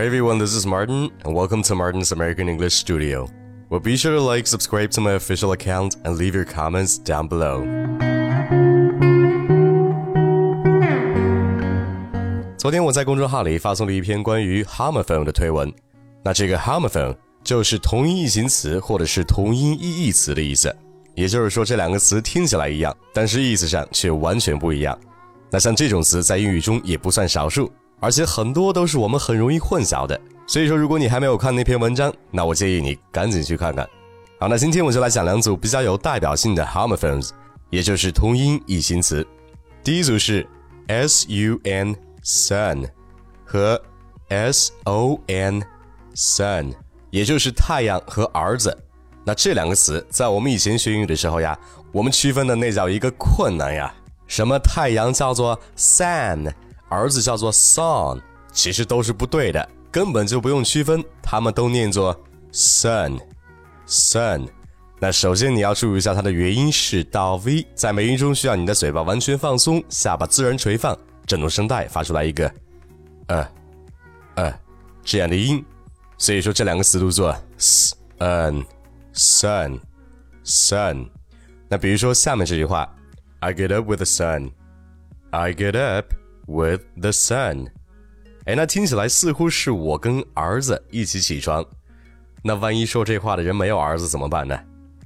Hi everyone, this is Martin, and welcome to Martin's American English Studio. Well, be sure to like, subscribe to my official account, and leave your comments down below. 昨天我在公众号里发送了一篇关于 homophone 的推文。那这个 homophone 就是同音异形词或者是同音异义词的意思，也就是说这两个词听起来一样，但是意思上却完全不一样。那像这种词在英语中也不算少数。而且很多都是我们很容易混淆的，所以说如果你还没有看那篇文章，那我建议你赶紧去看看。好，那今天我就来讲两组比较有代表性的 homophones，也就是同音异形词。第一组是 sun sun 和 son，sun，也就是太阳和儿子。那这两个词在我们以前学英语的时候呀，我们区分的那叫一个困难呀。什么太阳叫做 sun？儿子叫做 son，其实都是不对的，根本就不用区分，他们都念作 son，son。那首先你要注意一下它的元音是到 v，在美音中需要你的嘴巴完全放松，下巴自然垂放，振动声带发出来一个呃呃这样的音，所以说这两个词读作 son，son，son。那比如说下面这句话，I get up with the sun，I get up。With the sun，哎，那听起来似乎是我跟儿子一起起床。那万一说这话的人没有儿子怎么办呢？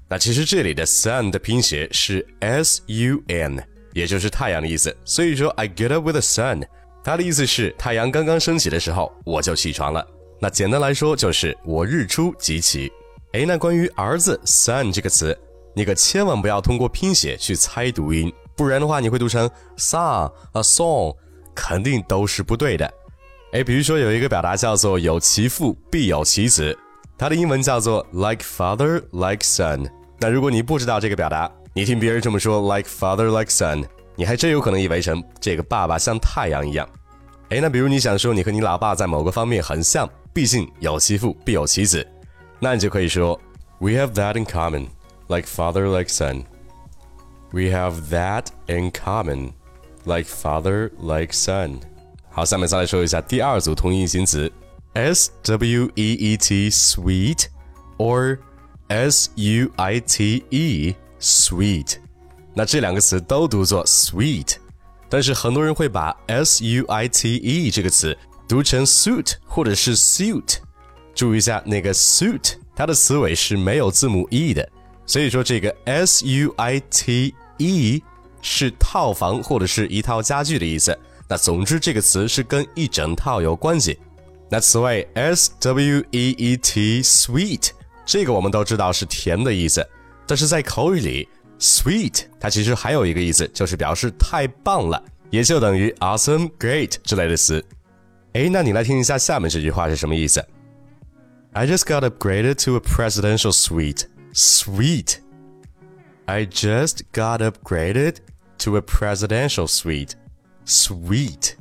那其实这里的 sun 的拼写是 s u n，也就是太阳的意思。所以说 I get up with the sun，它的意思是太阳刚刚升起的时候我就起床了。那简单来说就是我日出即起。哎，那关于儿子 son 这个词，你可千万不要通过拼写去猜读音，不然的话你会读成 son a song。肯定都是不对的。哎，比如说有一个表达叫做“有其父必有其子”，它的英文叫做 “like father like son”。那如果你不知道这个表达，你听别人这么说 “like father like son”，你还真有可能以为成这个爸爸像太阳一样。哎，那比如你想说你和你老爸在某个方面很像，毕竟有其父必有其子，那你就可以说 “We have that in common, like father like son.” We have that in common. Like father, like son。好，下面再来说一下第二组同音异形词，s w e e t sweet or s u i t e sweet。那这两个词都读作 sweet，但是很多人会把 s u i t e 这个词读成 suit 或者是 suit。注意一下，那个 suit 它的词尾是没有字母 e 的，所以说这个 s u i t e。 是套房或者是一套家具的意思。那总之这个词是跟一整套有关系。那此外，s w e e t sweet 这个我们都知道是甜的意思，但是在口语里，sweet 它其实还有一个意思，就是表示太棒了，也就等于 awesome、great 之类的词。哎，那你来听一下下面这句话是什么意思？I just got upgraded to a presidential suite. Sweet. I just got upgraded to a presidential suite. Sweet，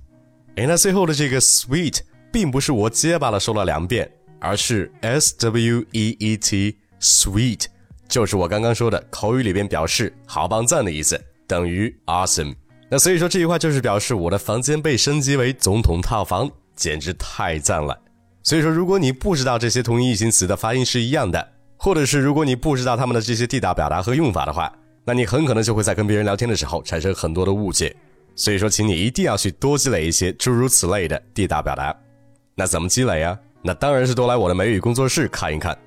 哎，那最后的这个 sweet 并不是我结巴了说了两遍，而是 s w e e t sweet，就是我刚刚说的口语里边表示好棒赞的意思，等于 awesome。那所以说这句话就是表示我的房间被升级为总统套房，简直太赞了。所以说，如果你不知道这些同义异形词的发音是一样的，或者是如果你不知道他们的这些地道表达和用法的话，那你很可能就会在跟别人聊天的时候产生很多的误解，所以说，请你一定要去多积累一些诸如此类的地道表达。那怎么积累呀？那当然是多来我的美语工作室看一看。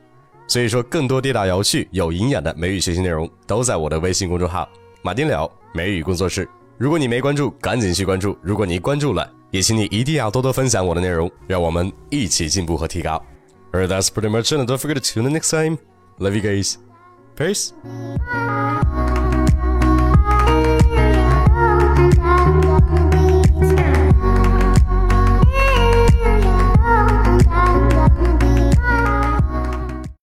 所以说，更多地道有趣、有营养的美语学习内容都在我的微信公众号“马丁了美语工作室”。如果你没关注，赶紧去关注；如果你关注了，也请你一定要多多分享我的内容，让我们一起进步和提高。Alright, that's pretty much it. Don't forget to tune in next time. Love you guys. Peace.